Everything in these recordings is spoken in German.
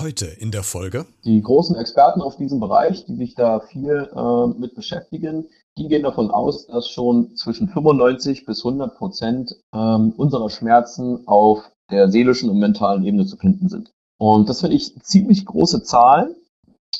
heute in der Folge? Die großen Experten auf diesem Bereich, die sich da viel äh, mit beschäftigen, die gehen davon aus, dass schon zwischen 95 bis 100 Prozent ähm, unserer Schmerzen auf der seelischen und mentalen Ebene zu finden sind. Und das finde ich ziemlich große Zahlen.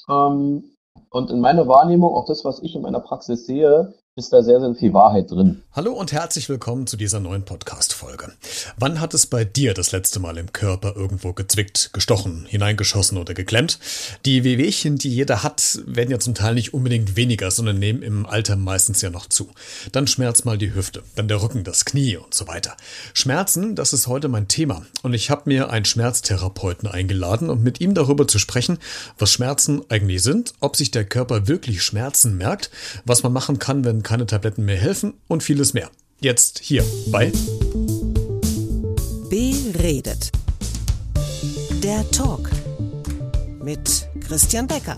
Ähm, und in meiner Wahrnehmung, auch das, was ich in meiner Praxis sehe, ist da sehr, sehr viel Wahrheit drin. Hallo und herzlich willkommen zu dieser neuen Podcast-Folge. Wann hat es bei dir das letzte Mal im Körper irgendwo gezwickt, gestochen, hineingeschossen oder geklemmt? Die Wehwehchen, die jeder hat, werden ja zum Teil nicht unbedingt weniger, sondern nehmen im Alter meistens ja noch zu. Dann schmerzt mal die Hüfte, dann der Rücken, das Knie und so weiter. Schmerzen, das ist heute mein Thema. Und ich habe mir einen Schmerztherapeuten eingeladen, um mit ihm darüber zu sprechen, was Schmerzen eigentlich sind, ob sich der Körper wirklich Schmerzen merkt, was man machen kann, wenn keine Tabletten mehr helfen und vieles mehr. Jetzt hier bei Beredet. Der Talk mit Christian Becker.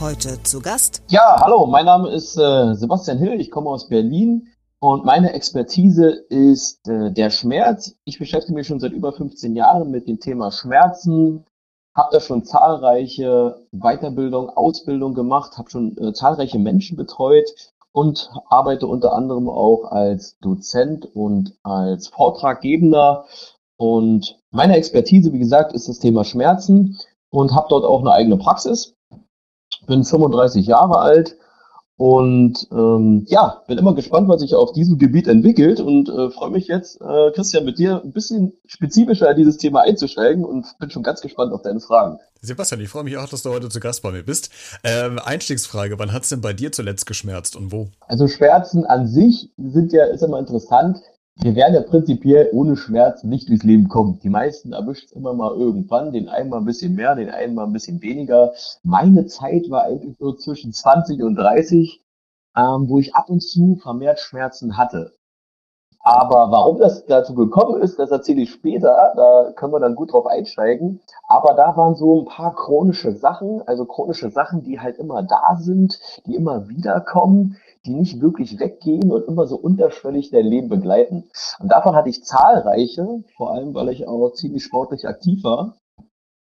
Heute zu Gast. Ja, hallo, mein Name ist äh, Sebastian Hill, ich komme aus Berlin und meine Expertise ist äh, der Schmerz. Ich beschäftige mich schon seit über 15 Jahren mit dem Thema Schmerzen, habe da schon zahlreiche Weiterbildung, Ausbildung gemacht, habe schon äh, zahlreiche Menschen betreut und arbeite unter anderem auch als Dozent und als Vortraggebender. Und meine Expertise, wie gesagt, ist das Thema Schmerzen und habe dort auch eine eigene Praxis. Bin 35 Jahre alt und ähm, ja, bin immer gespannt, was sich auf diesem Gebiet entwickelt und äh, freue mich jetzt, äh, Christian, mit dir ein bisschen spezifischer in dieses Thema einzusteigen und bin schon ganz gespannt auf deine Fragen. Sebastian, ich freue mich auch, dass du heute zu Gast bei mir bist. Ähm, Einstiegsfrage, wann hat es denn bei dir zuletzt geschmerzt und wo? Also Schmerzen an sich sind ja, ist immer interessant wir werden ja prinzipiell ohne Schmerz nicht durchs Leben kommen. Die meisten erwischt es immer mal irgendwann, den einen mal ein bisschen mehr, den einen mal ein bisschen weniger. Meine Zeit war eigentlich so zwischen 20 und 30, ähm, wo ich ab und zu vermehrt Schmerzen hatte. Aber warum das dazu gekommen ist, das erzähle ich später. Da können wir dann gut drauf einsteigen. Aber da waren so ein paar chronische Sachen, also chronische Sachen, die halt immer da sind, die immer wiederkommen, die nicht wirklich weggehen und immer so unterschwellig dein Leben begleiten. Und davon hatte ich zahlreiche, vor allem weil ich auch ziemlich sportlich aktiv war.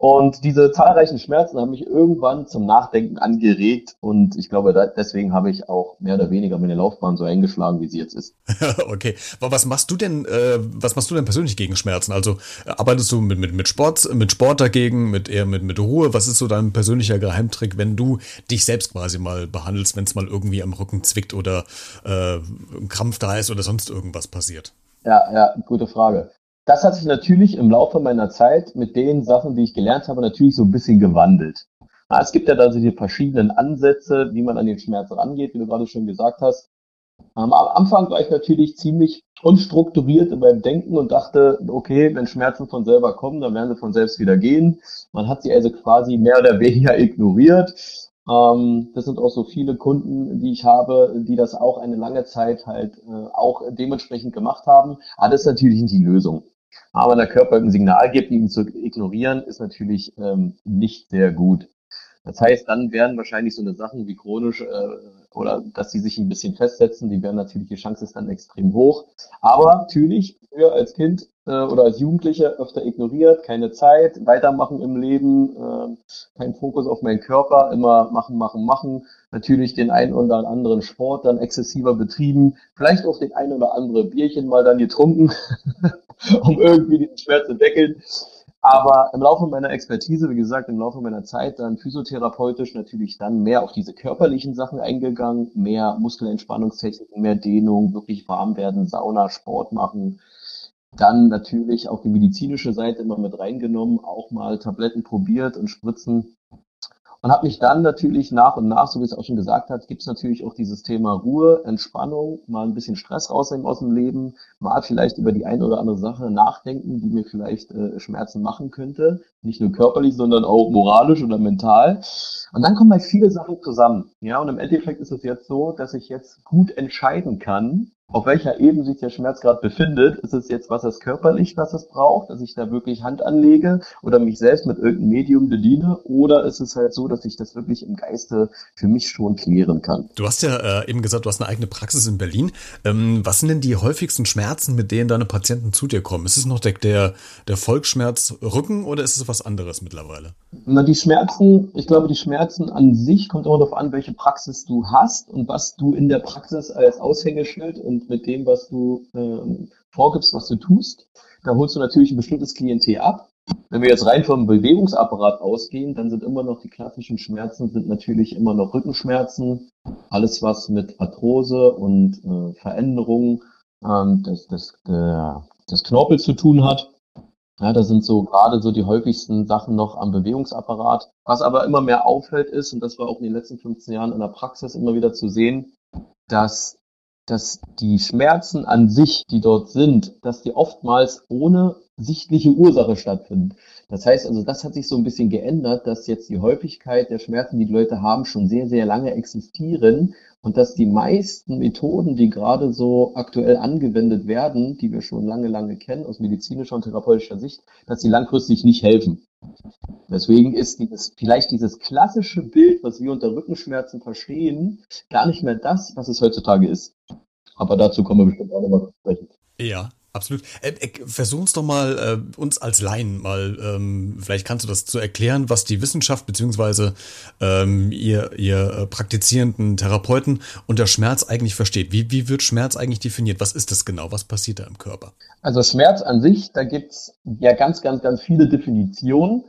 Und diese zahlreichen Schmerzen haben mich irgendwann zum Nachdenken angeregt und ich glaube, da, deswegen habe ich auch mehr oder weniger meine Laufbahn so eingeschlagen, wie sie jetzt ist. okay, aber was machst du denn, äh, was machst du denn persönlich gegen Schmerzen? Also arbeitest du mit, mit, mit Sport, mit Sport dagegen, mit eher mit, mit Ruhe? Was ist so dein persönlicher Geheimtrick, wenn du dich selbst quasi mal behandelst, wenn es mal irgendwie am Rücken zwickt oder äh, ein Krampf da ist oder sonst irgendwas passiert? Ja, ja, gute Frage. Das hat sich natürlich im Laufe meiner Zeit mit den Sachen, die ich gelernt habe, natürlich so ein bisschen gewandelt. Es gibt ja da so die verschiedenen Ansätze, wie man an den Schmerz rangeht, wie du gerade schon gesagt hast. Am Anfang war ich natürlich ziemlich unstrukturiert in meinem Denken und dachte, okay, wenn Schmerzen von selber kommen, dann werden sie von selbst wieder gehen. Man hat sie also quasi mehr oder weniger ignoriert. Ähm, das sind auch so viele Kunden, die ich habe, die das auch eine lange Zeit halt äh, auch dementsprechend gemacht haben. Aber das ist natürlich nicht die Lösung. Aber der Körper ein Signal gibt, ihn zu ignorieren, ist natürlich ähm, nicht sehr gut. Das heißt, dann werden wahrscheinlich so eine Sachen wie chronisch äh, oder dass sie sich ein bisschen festsetzen, die werden natürlich, die Chance ist dann extrem hoch. Aber natürlich, früher als Kind äh, oder als Jugendlicher öfter ignoriert, keine Zeit, weitermachen im Leben, äh, kein Fokus auf meinen Körper, immer machen, machen, machen. Natürlich den einen oder anderen Sport dann exzessiver betrieben, vielleicht auch den ein oder andere Bierchen mal dann getrunken, um irgendwie den Schmerz zu deckeln. Aber im Laufe meiner Expertise, wie gesagt, im Laufe meiner Zeit dann physiotherapeutisch natürlich dann mehr auf diese körperlichen Sachen eingegangen, mehr Muskelentspannungstechniken, mehr Dehnung, wirklich warm werden, Sauna, Sport machen. Dann natürlich auch die medizinische Seite immer mit reingenommen, auch mal Tabletten probiert und Spritzen und habe mich dann natürlich nach und nach, so wie es auch schon gesagt hat, gibt es natürlich auch dieses Thema Ruhe, Entspannung, mal ein bisschen Stress rausnehmen aus dem Leben, mal vielleicht über die eine oder andere Sache nachdenken, die mir vielleicht äh, Schmerzen machen könnte. Nicht nur körperlich, sondern auch moralisch oder mental. Und dann kommen halt viele Sachen zusammen. Ja, und im Endeffekt ist es jetzt so, dass ich jetzt gut entscheiden kann, auf welcher Ebene sich der Schmerz gerade befindet. Ist es jetzt was es körperlich, was es braucht, dass ich da wirklich Hand anlege oder mich selbst mit irgendeinem Medium bediene? Oder ist es halt so, dass ich das wirklich im Geiste für mich schon klären kann? Du hast ja äh, eben gesagt, du hast eine eigene Praxis in Berlin. Ähm, was sind denn die häufigsten Schmerzen, mit denen deine Patienten zu dir kommen? Ist es noch der, der, der Volksschmerz Rücken oder ist es was anderes mittlerweile? Na, die Schmerzen, ich glaube, die Schmerzen an sich kommt auch darauf an, welche Praxis du hast und was du in der Praxis als Aushängeschild und mit dem, was du ähm, vorgibst, was du tust. Da holst du natürlich ein bestimmtes Klientel ab. Wenn wir jetzt rein vom Bewegungsapparat ausgehen, dann sind immer noch die klassischen Schmerzen, sind natürlich immer noch Rückenschmerzen, alles was mit Arthrose und äh, Veränderungen ähm, des, des, der, des Knorpels zu tun hat. Ja, das sind so gerade so die häufigsten Sachen noch am Bewegungsapparat. Was aber immer mehr auffällt ist, und das war auch in den letzten 15 Jahren in der Praxis immer wieder zu sehen, dass dass die Schmerzen an sich, die dort sind, dass die oftmals ohne sichtliche Ursache stattfinden. Das heißt also, das hat sich so ein bisschen geändert, dass jetzt die Häufigkeit der Schmerzen, die die Leute haben, schon sehr, sehr lange existieren und dass die meisten Methoden, die gerade so aktuell angewendet werden, die wir schon lange, lange kennen aus medizinischer und therapeutischer Sicht, dass sie langfristig nicht helfen. Deswegen ist dieses, vielleicht dieses klassische Bild, was wir unter Rückenschmerzen verstehen, gar nicht mehr das, was es heutzutage ist. Aber dazu kommen wir bestimmt auch nochmal zu sprechen. Ja, Absolut. Äh, äh, versuch uns doch mal, äh, uns als Laien mal, ähm, vielleicht kannst du das zu erklären, was die Wissenschaft beziehungsweise ähm, ihr, ihr äh, praktizierenden Therapeuten unter Schmerz eigentlich versteht. Wie, wie wird Schmerz eigentlich definiert? Was ist das genau? Was passiert da im Körper? Also Schmerz an sich, da gibt's ja ganz, ganz, ganz viele Definitionen.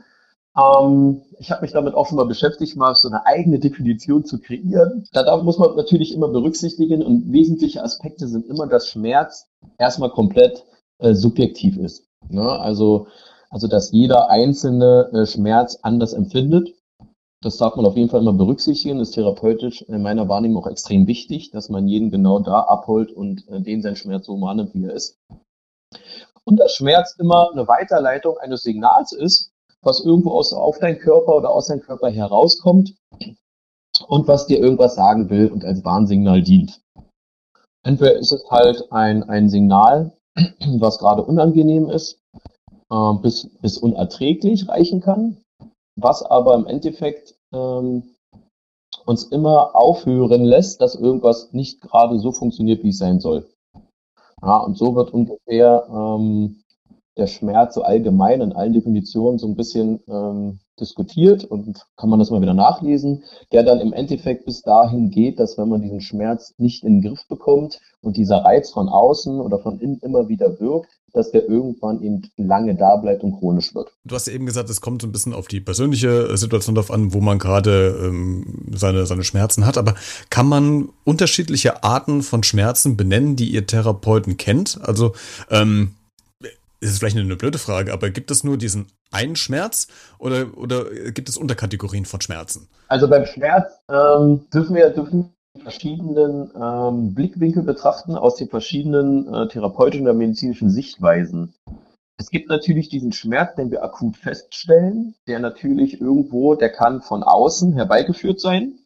Ähm, ich habe mich damit auch schon mal beschäftigt, mal so eine eigene Definition zu kreieren. Da, muss man natürlich immer berücksichtigen und wesentliche Aspekte sind immer, dass Schmerz erstmal komplett äh, subjektiv ist. Ne? Also, also, dass jeder einzelne äh, Schmerz anders empfindet. Das darf man auf jeden Fall immer berücksichtigen. Ist therapeutisch in meiner Wahrnehmung auch extrem wichtig, dass man jeden genau da abholt und äh, den sein Schmerz so wahrnimmt, wie er ist. Und dass Schmerz immer eine Weiterleitung eines Signals ist, was irgendwo aus, auf deinen Körper oder aus deinem Körper herauskommt und was dir irgendwas sagen will und als Warnsignal dient. Entweder ist es halt ein, ein Signal, was gerade unangenehm ist, äh, bis, bis unerträglich reichen kann, was aber im Endeffekt ähm, uns immer aufhören lässt, dass irgendwas nicht gerade so funktioniert, wie es sein soll. Ja, und so wird ungefähr ähm, der Schmerz so allgemein in allen Definitionen so ein bisschen ähm, diskutiert und kann man das mal wieder nachlesen, der dann im Endeffekt bis dahin geht, dass wenn man diesen Schmerz nicht in den Griff bekommt und dieser Reiz von außen oder von innen immer wieder wirkt, dass der irgendwann eben lange da bleibt und chronisch wird. Du hast ja eben gesagt, es kommt so ein bisschen auf die persönliche Situation drauf an, wo man gerade ähm, seine, seine Schmerzen hat. Aber kann man unterschiedliche Arten von Schmerzen benennen, die ihr Therapeuten kennt? Also ähm, ist vielleicht eine blöde Frage, aber gibt es nur diesen einen Schmerz oder, oder gibt es Unterkategorien von Schmerzen? Also beim Schmerz ähm, dürfen wir dürfen verschiedenen ähm, Blickwinkel betrachten aus den verschiedenen äh, therapeutischen oder medizinischen Sichtweisen. Es gibt natürlich diesen Schmerz, den wir akut feststellen, der natürlich irgendwo, der kann von außen herbeigeführt sein.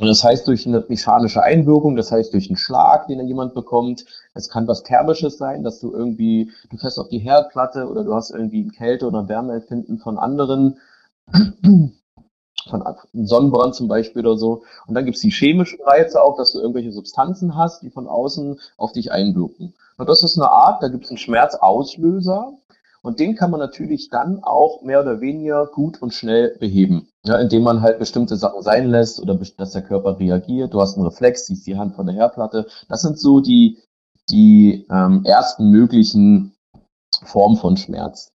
Und das heißt durch eine mechanische Einwirkung, das heißt durch einen Schlag, den dann jemand bekommt. Es kann was Thermisches sein, dass du irgendwie, du fährst auf die Herdplatte oder du hast irgendwie Kälte oder Wärmeempfinden von anderen, von Sonnenbrand zum Beispiel oder so. Und dann gibt's die chemischen Reize auch, dass du irgendwelche Substanzen hast, die von außen auf dich einwirken. Und das ist eine Art, da gibt's einen Schmerzauslöser. Und den kann man natürlich dann auch mehr oder weniger gut und schnell beheben. Ja, indem man halt bestimmte Sachen sein lässt oder dass der Körper reagiert. Du hast einen Reflex, siehst die Hand von der Herdplatte. Das sind so die, die ähm, ersten möglichen Formen von Schmerz.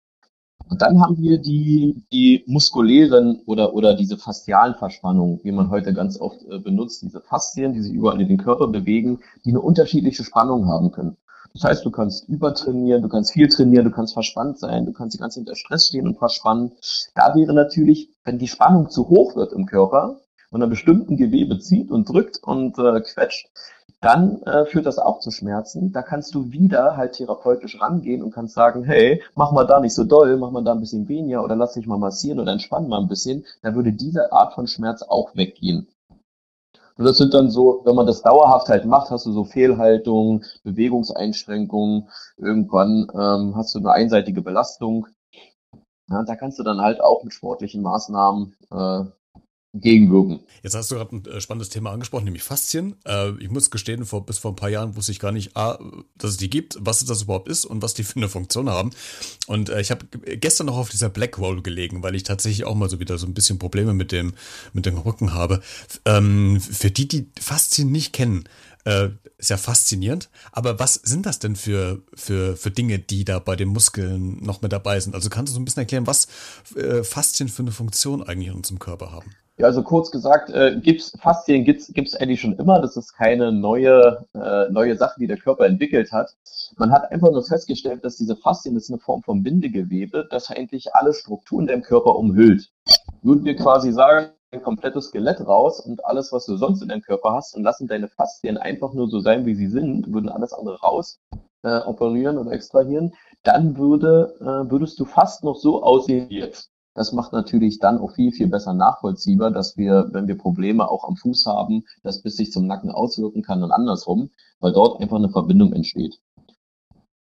Und dann haben wir die, die muskulären oder, oder diese faszialen Verspannungen, wie man heute ganz oft äh, benutzt, diese Faszien, die sich überall in den Körper bewegen, die eine unterschiedliche Spannung haben können. Das heißt, du kannst übertrainieren, du kannst viel trainieren, du kannst verspannt sein, du kannst die ganze Zeit unter Stress stehen und verspannen. Da wäre natürlich, wenn die Spannung zu hoch wird im Körper und einer bestimmten Gewebe zieht und drückt und äh, quetscht, dann äh, führt das auch zu Schmerzen. Da kannst du wieder halt therapeutisch rangehen und kannst sagen, hey, mach mal da nicht so doll, mach mal da ein bisschen weniger oder lass dich mal massieren oder entspann mal ein bisschen. Da würde diese Art von Schmerz auch weggehen. Und das sind dann so, wenn man das dauerhaft halt macht, hast du so Fehlhaltungen, Bewegungseinschränkungen, irgendwann ähm, hast du eine einseitige Belastung. Ja, da kannst du dann halt auch mit sportlichen Maßnahmen äh, gegenwirken. Jetzt hast du gerade ein äh, spannendes Thema angesprochen, nämlich Faszien. Äh, ich muss gestehen, vor, bis vor ein paar Jahren wusste ich gar nicht, A, dass es die gibt, was das überhaupt ist und was die für eine Funktion haben. Und äh, ich habe gestern noch auf dieser Black Roll gelegen, weil ich tatsächlich auch mal so wieder so ein bisschen Probleme mit dem, mit dem Rücken habe. Ähm, für die, die Faszien nicht kennen, ist ja faszinierend. Aber was sind das denn für, für, für Dinge, die da bei den Muskeln noch mit dabei sind? Also kannst du so ein bisschen erklären, was Faszien für eine Funktion eigentlich in unserem Körper haben? Ja, also kurz gesagt, äh, gibt's Faszien gibt's gibt's eigentlich schon immer. Das ist keine neue äh, neue Sache, die der Körper entwickelt hat. Man hat einfach nur festgestellt, dass diese Faszien das ist eine Form von Bindegewebe, das eigentlich alle Strukturen im Körper umhüllt. Würden wir quasi sagen, ein komplettes Skelett raus und alles, was du sonst in deinem Körper hast, und lassen deine Faszien einfach nur so sein, wie sie sind, würden alles andere raus äh, operieren oder extrahieren, dann würde äh, würdest du fast noch so aussehen wie jetzt. Das macht natürlich dann auch viel, viel besser nachvollziehbar, dass wir, wenn wir Probleme auch am Fuß haben, das bis sich zum Nacken auswirken kann und andersrum, weil dort einfach eine Verbindung entsteht.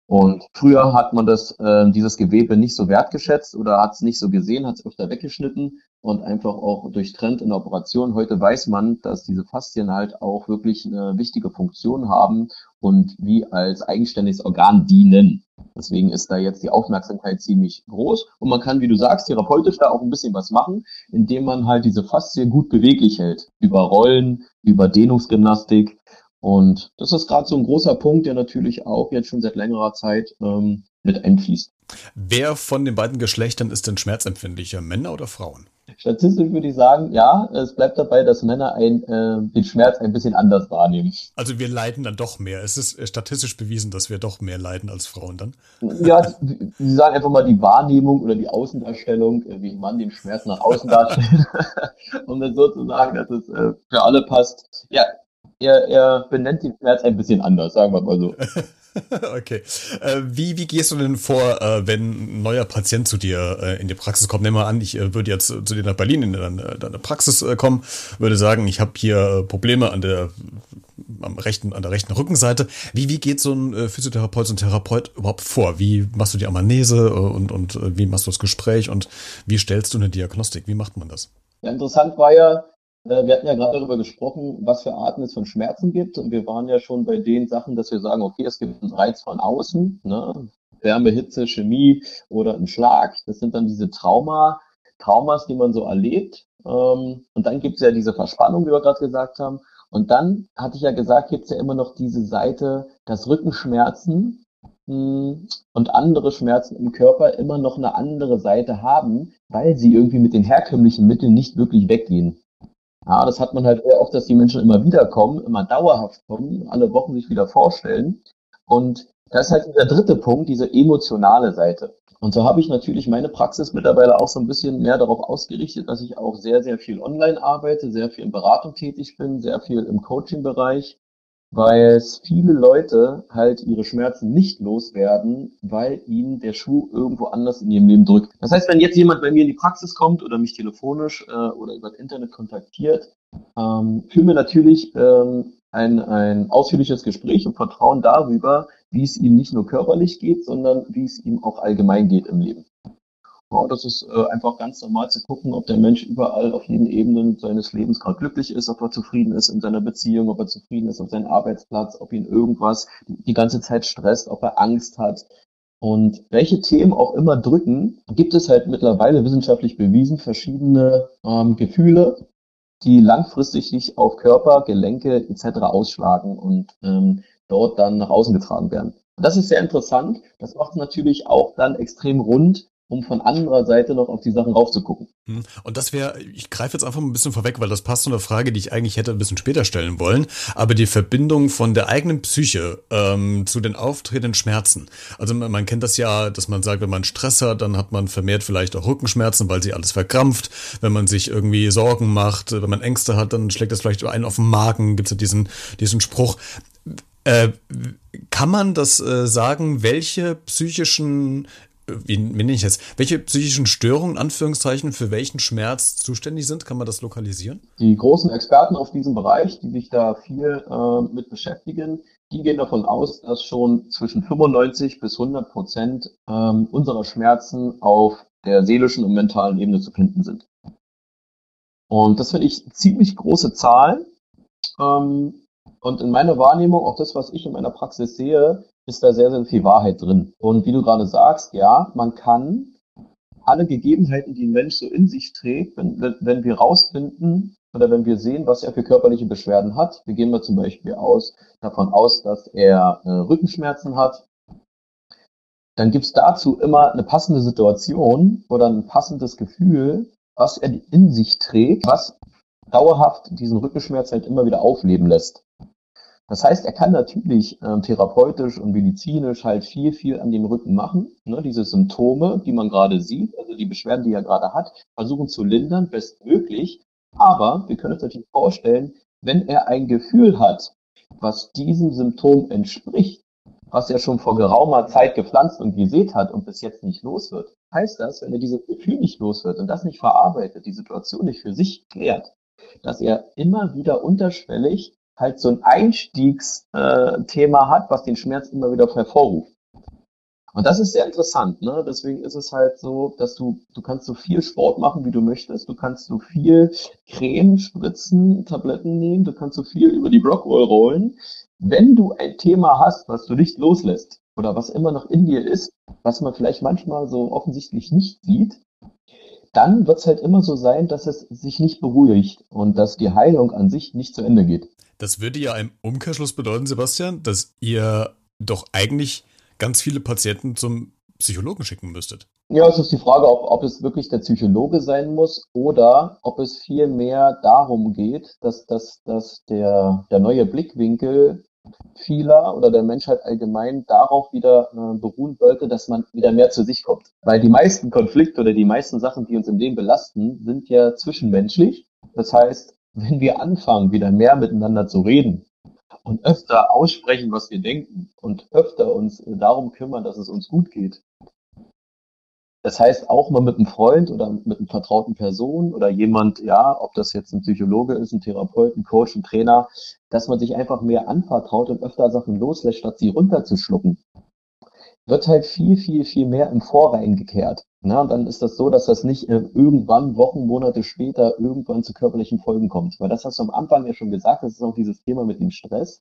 Und früher hat man das, äh, dieses Gewebe nicht so wertgeschätzt oder hat es nicht so gesehen, hat es öfter weggeschnitten und einfach auch durchtrennt in der Operation. Heute weiß man, dass diese Faszien halt auch wirklich eine wichtige Funktion haben und wie als eigenständiges Organ dienen. Deswegen ist da jetzt die Aufmerksamkeit ziemlich groß und man kann, wie du sagst, therapeutisch da auch ein bisschen was machen, indem man halt diese Faszien gut beweglich hält. Über Rollen, über Dehnungsgymnastik und das ist gerade so ein großer Punkt, der natürlich auch jetzt schon seit längerer Zeit ähm, mit einfließt. Wer von den beiden Geschlechtern ist denn schmerzempfindlicher, Männer oder Frauen? Statistisch würde ich sagen, ja, es bleibt dabei, dass Männer ein, äh, den Schmerz ein bisschen anders wahrnehmen. Also wir leiden dann doch mehr. Es ist statistisch bewiesen, dass wir doch mehr leiden als Frauen dann. Ja, Sie sagen einfach mal die Wahrnehmung oder die Außendarstellung, äh, wie ein Mann den Schmerz nach außen darstellt, um das so zu sagen, dass es äh, für alle passt. Ja, er, er benennt den Schmerz ein bisschen anders, sagen wir mal so. okay. Äh, wie, wie gehst du denn vor, äh, wenn ein neuer Patient zu dir äh, in die Praxis kommt? Nehmen wir an, ich äh, würde jetzt zu dir nach Berlin in deine, deine Praxis äh, kommen, würde sagen, ich habe hier äh, Probleme an der am rechten, an der rechten Rückenseite. Wie, wie geht so ein Physiotherapeut, so ein Therapeut überhaupt vor? Wie machst du die Amnese und, und wie machst du das Gespräch und wie stellst du eine Diagnostik? Wie macht man das? Ja, interessant war ja, äh, wir hatten ja gerade darüber gesprochen, was für Arten es von Schmerzen gibt. Und wir waren ja schon bei den Sachen, dass wir sagen, okay, es gibt einen Reiz von außen, ne? Wärme, Hitze, Chemie oder ein Schlag. Das sind dann diese Trauma, Traumas, die man so erlebt. Ähm, und dann gibt es ja diese Verspannung, wie wir gerade gesagt haben. Und dann hatte ich ja gesagt, gibt es ja immer noch diese Seite, dass Rückenschmerzen hm, und andere Schmerzen im Körper immer noch eine andere Seite haben, weil sie irgendwie mit den herkömmlichen Mitteln nicht wirklich weggehen. Ja, das hat man halt sehr oft, dass die Menschen immer wieder kommen, immer dauerhaft kommen, alle Wochen sich wieder vorstellen. Und das ist halt dieser dritte Punkt, diese emotionale Seite. Und so habe ich natürlich meine Praxis mittlerweile auch so ein bisschen mehr darauf ausgerichtet, dass ich auch sehr, sehr viel online arbeite, sehr viel in Beratung tätig bin, sehr viel im Coaching-Bereich weil viele Leute halt ihre Schmerzen nicht loswerden, weil ihnen der Schuh irgendwo anders in ihrem Leben drückt. Das heißt, wenn jetzt jemand bei mir in die Praxis kommt oder mich telefonisch äh, oder über das Internet kontaktiert, ähm, führen wir natürlich ähm, ein, ein ausführliches Gespräch und Vertrauen darüber, wie es ihm nicht nur körperlich geht, sondern wie es ihm auch allgemein geht im Leben. Ja, das ist äh, einfach ganz normal zu gucken, ob der Mensch überall auf jeden Ebenen seines Lebens gerade glücklich ist, ob er zufrieden ist in seiner Beziehung, ob er zufrieden ist auf seinem Arbeitsplatz, ob ihn irgendwas die ganze Zeit stresst, ob er Angst hat. Und welche Themen auch immer drücken, gibt es halt mittlerweile wissenschaftlich bewiesen verschiedene ähm, Gefühle, die langfristig sich auf Körper, Gelenke etc. ausschlagen und ähm, dort dann nach außen getragen werden. Das ist sehr interessant. Das macht es natürlich auch dann extrem rund, um von anderer Seite noch auf die Sachen raufzugucken. Hm. Und das wäre, ich greife jetzt einfach ein bisschen vorweg, weil das passt zu einer Frage, die ich eigentlich hätte ein bisschen später stellen wollen, aber die Verbindung von der eigenen Psyche ähm, zu den auftretenden Schmerzen. Also man, man, kennt das ja, dass man sagt, wenn man Stress hat, dann hat man vermehrt vielleicht auch Rückenschmerzen, weil sie alles verkrampft. Wenn man sich irgendwie Sorgen macht, wenn man Ängste hat, dann schlägt das vielleicht einen auf den Magen, gibt es ja diesen, diesen Spruch. Äh, kann man das äh, sagen, welche psychischen wie, wie nenne ich jetzt, welche psychischen Störungen, Anführungszeichen, für welchen Schmerz zuständig sind? Kann man das lokalisieren? Die großen Experten auf diesem Bereich, die sich da viel äh, mit beschäftigen, die gehen davon aus, dass schon zwischen 95 bis 100 Prozent ähm, unserer Schmerzen auf der seelischen und mentalen Ebene zu finden sind. Und das finde ich ziemlich große Zahlen. Ähm, und in meiner Wahrnehmung, auch das, was ich in meiner Praxis sehe, ist da sehr, sehr viel Wahrheit drin. Und wie du gerade sagst, ja, man kann alle Gegebenheiten, die ein Mensch so in sich trägt, wenn, wenn wir rausfinden oder wenn wir sehen, was er für körperliche Beschwerden hat, wir gehen mal zum Beispiel aus, davon aus, dass er äh, Rückenschmerzen hat, dann gibt's dazu immer eine passende Situation oder ein passendes Gefühl, was er in sich trägt, was dauerhaft diesen Rückenschmerz halt immer wieder aufleben lässt. Das heißt, er kann natürlich ähm, therapeutisch und medizinisch halt viel, viel an dem Rücken machen. Ne? Diese Symptome, die man gerade sieht, also die Beschwerden, die er gerade hat, versuchen zu lindern, bestmöglich. Aber wir können uns natürlich vorstellen, wenn er ein Gefühl hat, was diesem Symptom entspricht, was er schon vor geraumer Zeit gepflanzt und gesät hat und bis jetzt nicht los wird, heißt das, wenn er dieses Gefühl nicht los wird und das nicht verarbeitet, die Situation nicht für sich klärt, dass er immer wieder unterschwellig halt so ein Einstiegsthema äh, hat, was den Schmerz immer wieder hervorruft. Und das ist sehr interessant, ne? Deswegen ist es halt so, dass du, du kannst so viel Sport machen, wie du möchtest. Du kannst so viel Creme spritzen, Tabletten nehmen, du kannst so viel über die Brockwall rollen. Wenn du ein Thema hast, was du nicht loslässt oder was immer noch in dir ist, was man vielleicht manchmal so offensichtlich nicht sieht, dann wird es halt immer so sein, dass es sich nicht beruhigt und dass die Heilung an sich nicht zu Ende geht. Das würde ja im Umkehrschluss bedeuten, Sebastian, dass ihr doch eigentlich ganz viele Patienten zum Psychologen schicken müsstet. Ja, es ist die Frage, ob, ob es wirklich der Psychologe sein muss oder ob es viel mehr darum geht, dass, dass, dass der, der neue Blickwinkel vieler oder der Menschheit allgemein darauf wieder äh, beruhen sollte, dass man wieder mehr zu sich kommt. Weil die meisten Konflikte oder die meisten Sachen, die uns im Leben belasten, sind ja zwischenmenschlich. Das heißt, wenn wir anfangen, wieder mehr miteinander zu reden und öfter aussprechen, was wir denken und öfter uns darum kümmern, dass es uns gut geht. Das heißt, auch mal mit einem Freund oder mit einer vertrauten Person oder jemand, ja, ob das jetzt ein Psychologe ist, ein Therapeut, ein Coach, ein Trainer, dass man sich einfach mehr anvertraut und öfter Sachen loslässt, statt sie runterzuschlucken wird halt viel, viel, viel mehr im Vorrein gekehrt. Na, und dann ist das so, dass das nicht äh, irgendwann, Wochen, Monate später, irgendwann zu körperlichen Folgen kommt. Weil das hast du am Anfang ja schon gesagt, das ist auch dieses Thema mit dem Stress.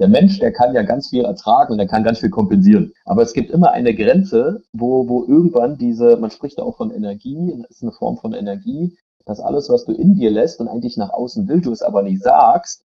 Der Mensch, der kann ja ganz viel ertragen und der kann ganz viel kompensieren. Aber es gibt immer eine Grenze, wo, wo irgendwann diese, man spricht da auch von Energie, das ist eine Form von Energie, dass alles, was du in dir lässt und eigentlich nach außen willst, du es aber nicht sagst,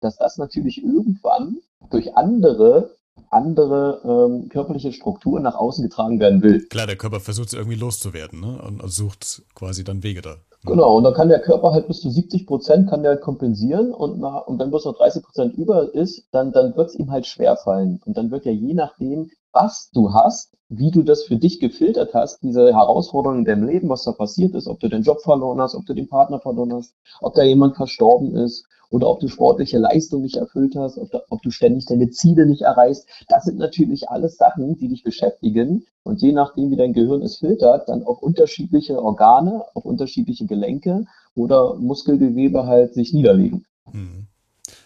dass das natürlich irgendwann durch andere andere ähm, körperliche Strukturen nach außen getragen werden will. Klar, der Körper versucht es irgendwie loszuwerden ne? und sucht quasi dann Wege da. Genau, und dann kann der Körper halt bis zu 70 Prozent kann der halt kompensieren und, nach, und wenn bloß noch 30 Prozent über ist, dann, dann wird es ihm halt schwer fallen. Und dann wird ja je nachdem, was du hast, wie du das für dich gefiltert hast, diese Herausforderungen in deinem Leben, was da passiert ist, ob du den Job verloren hast, ob du den Partner verloren hast, ob da jemand verstorben ist oder ob du sportliche Leistung nicht erfüllt hast, ob, da, ob du ständig deine Ziele nicht erreichst. Das sind natürlich alles Sachen, die dich beschäftigen und je nachdem, wie dein Gehirn es filtert, dann auf unterschiedliche Organe, auf unterschiedliche Gelenke oder Muskelgewebe halt sich niederlegen. Hm.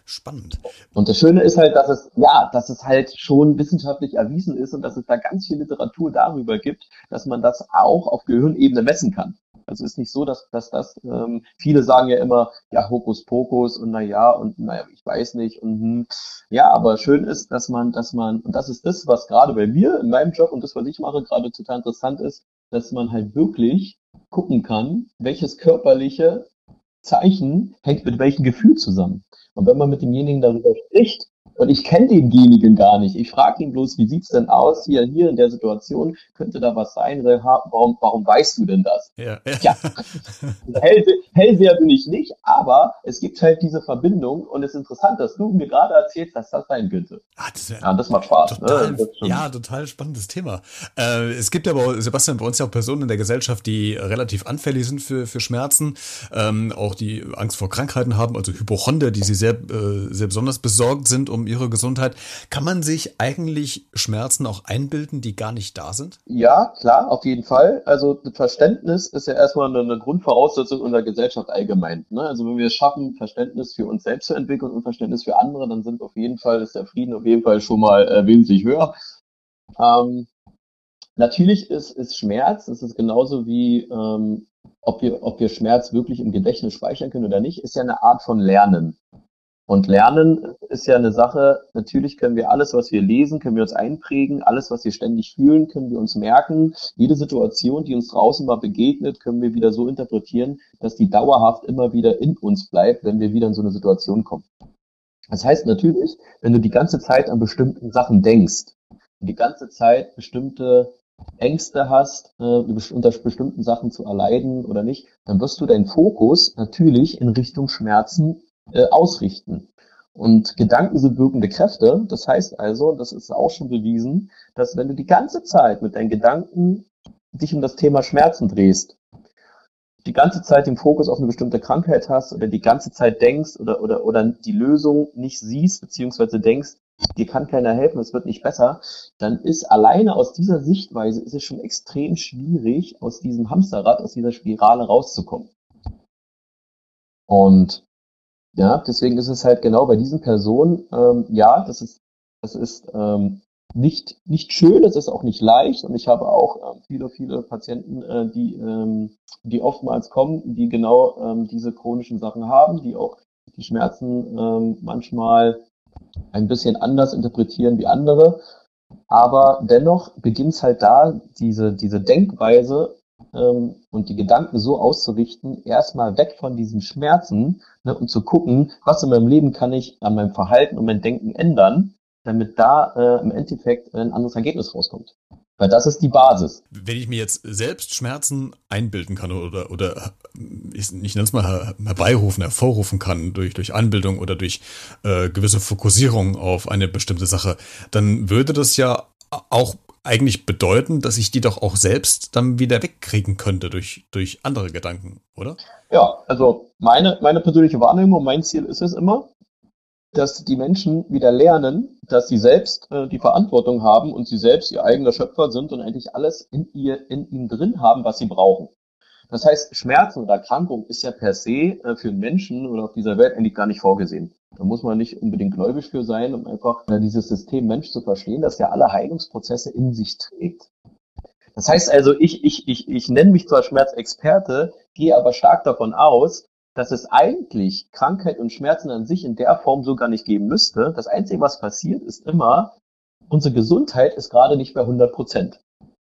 Spannend. Und das Schöne ist halt, dass es, ja, dass es halt schon wissenschaftlich erwiesen ist und dass es da ganz viel Literatur darüber gibt, dass man das auch auf Gehirnebene messen kann. Also ist nicht so, dass, dass das, ähm, viele sagen ja immer, ja, Hokuspokus und na ja, und naja, ich weiß nicht und hm. ja, aber schön ist, dass man, dass man, und das ist das, was gerade bei mir in meinem Job und das, was ich mache, gerade total interessant ist, dass man halt wirklich gucken kann, welches körperliche Zeichen hängt mit welchem Gefühl zusammen. Und wenn man mit demjenigen darüber spricht, und ich kenne denjenigen gar nicht. Ich frage ihn bloß, wie sieht's denn aus hier, hier in der Situation? Könnte da was sein? Warum, warum weißt du denn das? Ja, ja. Hell, Hellseher bin ich nicht, aber es gibt halt diese Verbindung und es ist interessant, dass du mir gerade erzählst, dass das sein könnte. Ah, das, ja, das macht Spaß. Ne? Total, ne? ja, total spannendes Thema. Äh, es gibt aber, Sebastian, bei uns ja auch Personen in der Gesellschaft, die relativ anfällig sind für, für Schmerzen, ähm, auch die Angst vor Krankheiten haben, also Hypochonder, die sie sehr, äh, sehr besonders besorgt sind um ihre Gesundheit. Kann man sich eigentlich Schmerzen auch einbilden, die gar nicht da sind? Ja, klar, auf jeden Fall. Also Verständnis ist ja erstmal eine, Grundvoraussetzung unserer Gesellschaft allgemein. Ne? Also wenn wir es schaffen, Verständnis für uns selbst zu entwickeln und Verständnis für andere, dann sind auf jeden Fall, ist der Frieden auf jeden Fall schon mal äh, wesentlich höher. Ähm, natürlich ist, ist Schmerz, es ist genauso wie ähm, ob wir, ob wir Schmerz wirklich im Gedächtnis speichern können oder nicht, ist ja eine Art von Lernen. Und Lernen ist ja eine Sache, natürlich können wir alles, was wir lesen, können wir uns einprägen, alles, was wir ständig fühlen, können wir uns merken. Jede Situation, die uns draußen mal begegnet, können wir wieder so interpretieren, dass die dauerhaft immer wieder in uns bleibt, wenn wir wieder in so eine Situation kommen. Das heißt natürlich, wenn du die ganze Zeit an bestimmten Sachen denkst, die ganze Zeit bestimmte Ängste hast, äh, unter bestimmten Sachen zu erleiden oder nicht, dann wirst du deinen Fokus natürlich in Richtung Schmerzen äh, ausrichten. Und Gedanken sind wirkende Kräfte. Das heißt also, das ist auch schon bewiesen, dass wenn du die ganze Zeit mit deinen Gedanken dich um das Thema Schmerzen drehst, die ganze Zeit den Fokus auf eine bestimmte Krankheit hast oder die ganze Zeit denkst oder, oder, oder die Lösung nicht siehst, beziehungsweise denkst, dir kann keiner helfen, es wird nicht besser, dann ist alleine aus dieser Sichtweise ist es schon extrem schwierig, aus diesem Hamsterrad, aus dieser Spirale rauszukommen. Und ja, deswegen ist es halt genau bei diesen Personen, ähm, ja, das ist, das ist ähm, nicht, nicht schön, es ist auch nicht leicht und ich habe auch äh, viele, viele Patienten, äh, die, ähm, die oftmals kommen, die genau ähm, diese chronischen Sachen haben, die auch die Schmerzen ähm, manchmal ein bisschen anders interpretieren wie andere. Aber dennoch beginnt es halt da, diese, diese Denkweise ähm, und die Gedanken so auszurichten, erstmal weg von diesen Schmerzen ne, und zu gucken, was in meinem Leben kann ich an meinem Verhalten und meinem Denken ändern, damit da äh, im Endeffekt ein anderes Ergebnis rauskommt. Weil das ist die Basis. Wenn ich mir jetzt selbst Schmerzen einbilden kann oder, oder ich, ich nenne es mal herbeirufen, hervorrufen kann durch, durch Anbildung oder durch äh, gewisse Fokussierung auf eine bestimmte Sache, dann würde das ja auch eigentlich bedeuten, dass ich die doch auch selbst dann wieder wegkriegen könnte durch, durch andere Gedanken, oder? Ja, also meine, meine persönliche Wahrnehmung, mein Ziel ist es immer, dass die Menschen wieder lernen, dass sie selbst äh, die Verantwortung haben und sie selbst ihr eigener Schöpfer sind und eigentlich alles in ihr, in ihnen drin haben, was sie brauchen. Das heißt, Schmerzen oder Erkrankung ist ja per se äh, für einen Menschen oder auf dieser Welt eigentlich gar nicht vorgesehen. Da muss man nicht unbedingt gläubig für sein, um einfach äh, dieses System Mensch zu verstehen, das ja alle Heilungsprozesse in sich trägt. Das heißt also, ich, ich, ich, ich nenne mich zwar Schmerzexperte, gehe aber stark davon aus, dass es eigentlich Krankheit und Schmerzen an sich in der Form so gar nicht geben müsste. Das Einzige, was passiert, ist immer, unsere Gesundheit ist gerade nicht bei 100 Prozent.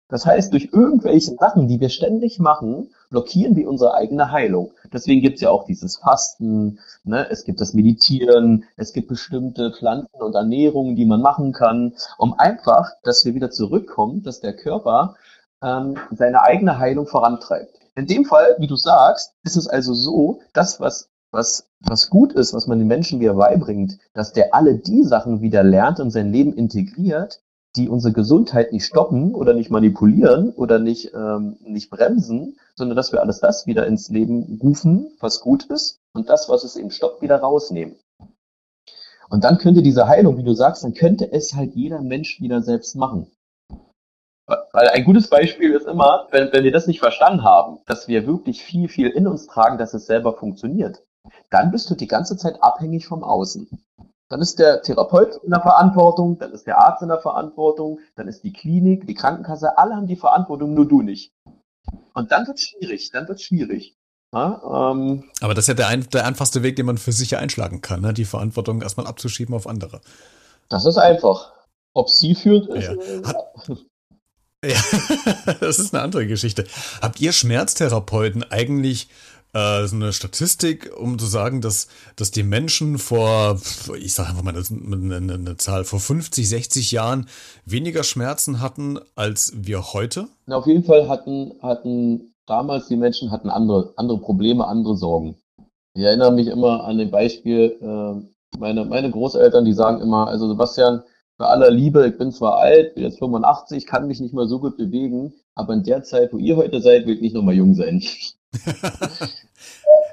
Das heißt, durch irgendwelche Sachen, die wir ständig machen, blockieren wir unsere eigene Heilung. Deswegen gibt es ja auch dieses Fasten, ne? es gibt das Meditieren, es gibt bestimmte Pflanzen und Ernährungen, die man machen kann, um einfach, dass wir wieder zurückkommen, dass der Körper ähm, seine eigene Heilung vorantreibt. In dem Fall, wie du sagst, ist es also so, das, was, was, was gut ist, was man den Menschen wieder beibringt, dass der alle die Sachen wieder lernt und sein Leben integriert, die unsere Gesundheit nicht stoppen oder nicht manipulieren oder nicht, ähm, nicht bremsen, sondern dass wir alles das wieder ins Leben rufen, was gut ist und das, was es eben stoppt, wieder rausnehmen. Und dann könnte diese Heilung, wie du sagst, dann könnte es halt jeder Mensch wieder selbst machen. Weil ein gutes Beispiel ist immer, wenn, wenn wir das nicht verstanden haben, dass wir wirklich viel, viel in uns tragen, dass es selber funktioniert, dann bist du die ganze Zeit abhängig vom Außen. Dann ist der Therapeut in der Verantwortung, dann ist der Arzt in der Verantwortung, dann ist die Klinik, die Krankenkasse, alle haben die Verantwortung, nur du nicht. Und dann wird es schwierig, dann wird es schwierig. Ja, ähm, Aber das ist ja der, ein, der einfachste Weg, den man für sich einschlagen kann, ne? die Verantwortung erstmal abzuschieben auf andere. Das ist einfach. Ob sie führt, ist. Ja. Hat, ja, das ist eine andere Geschichte. Habt ihr Schmerztherapeuten eigentlich äh, so eine Statistik, um zu sagen, dass, dass die Menschen vor, ich sage einfach mal eine, eine, eine, Zahl, vor 50, 60 Jahren weniger Schmerzen hatten als wir heute? Na, auf jeden Fall hatten, hatten damals die Menschen hatten andere, andere Probleme, andere Sorgen. Ich erinnere mich immer an ein Beispiel, äh, meine, meine Großeltern, die sagen immer, also Sebastian, bei aller Liebe, ich bin zwar alt, bin jetzt 85, kann mich nicht mehr so gut bewegen, aber in der Zeit, wo ihr heute seid, will ich nicht nochmal jung sein.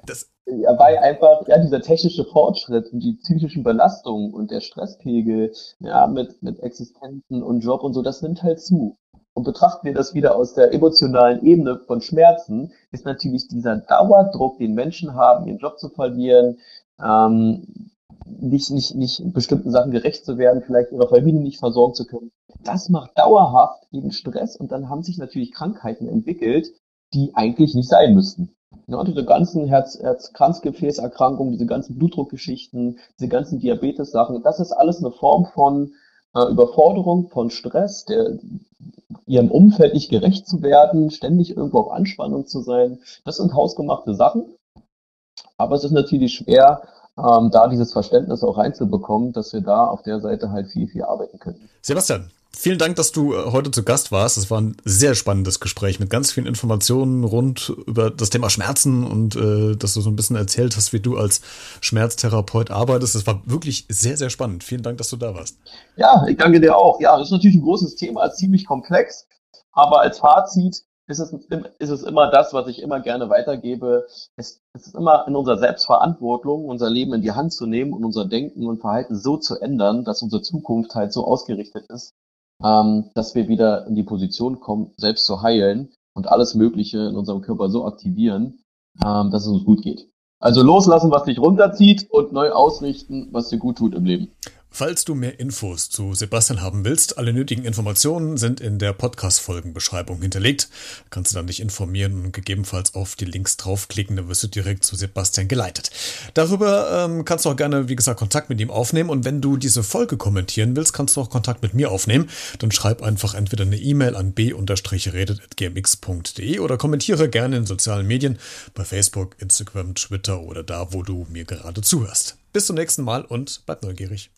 das, ja, weil einfach ja dieser technische Fortschritt und die psychischen Belastungen und der Stresspegel ja mit mit Existenzen und Job und so, das nimmt halt zu. Und betrachten wir das wieder aus der emotionalen Ebene von Schmerzen, ist natürlich dieser Dauerdruck, den Menschen haben, ihren Job zu verlieren, ähm, nicht, nicht, nicht bestimmten Sachen gerecht zu werden, vielleicht ihre Familie nicht versorgen zu können. Das macht dauerhaft eben Stress und dann haben sich natürlich Krankheiten entwickelt, die eigentlich nicht sein müssten. Ja, diese ganzen Herz, Herz-Kranzgefäßerkrankungen, diese ganzen Blutdruckgeschichten, diese ganzen Diabetes-Sachen, das ist alles eine Form von äh, Überforderung, von Stress, der, ihrem Umfeld nicht gerecht zu werden, ständig irgendwo auf Anspannung zu sein. Das sind hausgemachte Sachen. Aber es ist natürlich schwer, ähm, da dieses Verständnis auch reinzubekommen, dass wir da auf der Seite halt viel, viel arbeiten können. Sebastian, Vielen Dank, dass du äh, heute zu Gast warst. Es war ein sehr spannendes Gespräch mit ganz vielen Informationen rund über das Thema Schmerzen und äh, dass du so ein bisschen erzählt hast, wie du als Schmerztherapeut arbeitest. Es war wirklich sehr, sehr spannend. Vielen Dank, dass du da warst. Ja, ich danke dir auch. Ja, das ist natürlich ein großes Thema, ziemlich komplex. Aber als Fazit, ist es, ist es immer das, was ich immer gerne weitergebe. Es, es ist immer in unserer Selbstverantwortung, unser Leben in die Hand zu nehmen und unser Denken und Verhalten so zu ändern, dass unsere Zukunft halt so ausgerichtet ist, ähm, dass wir wieder in die Position kommen, selbst zu heilen und alles Mögliche in unserem Körper so aktivieren, ähm, dass es uns gut geht. Also loslassen, was dich runterzieht und neu ausrichten, was dir gut tut im Leben. Falls du mehr Infos zu Sebastian haben willst, alle nötigen Informationen sind in der Podcast-Folgenbeschreibung hinterlegt. Kannst du dann dich informieren und gegebenenfalls auf die Links draufklicken, dann wirst du direkt zu Sebastian geleitet. Darüber ähm, kannst du auch gerne, wie gesagt, Kontakt mit ihm aufnehmen und wenn du diese Folge kommentieren willst, kannst du auch Kontakt mit mir aufnehmen. Dann schreib einfach entweder eine E-Mail an b-redet.gmx.de oder kommentiere gerne in sozialen Medien bei Facebook, Instagram, Twitter oder da, wo du mir gerade zuhörst. Bis zum nächsten Mal und bleib neugierig.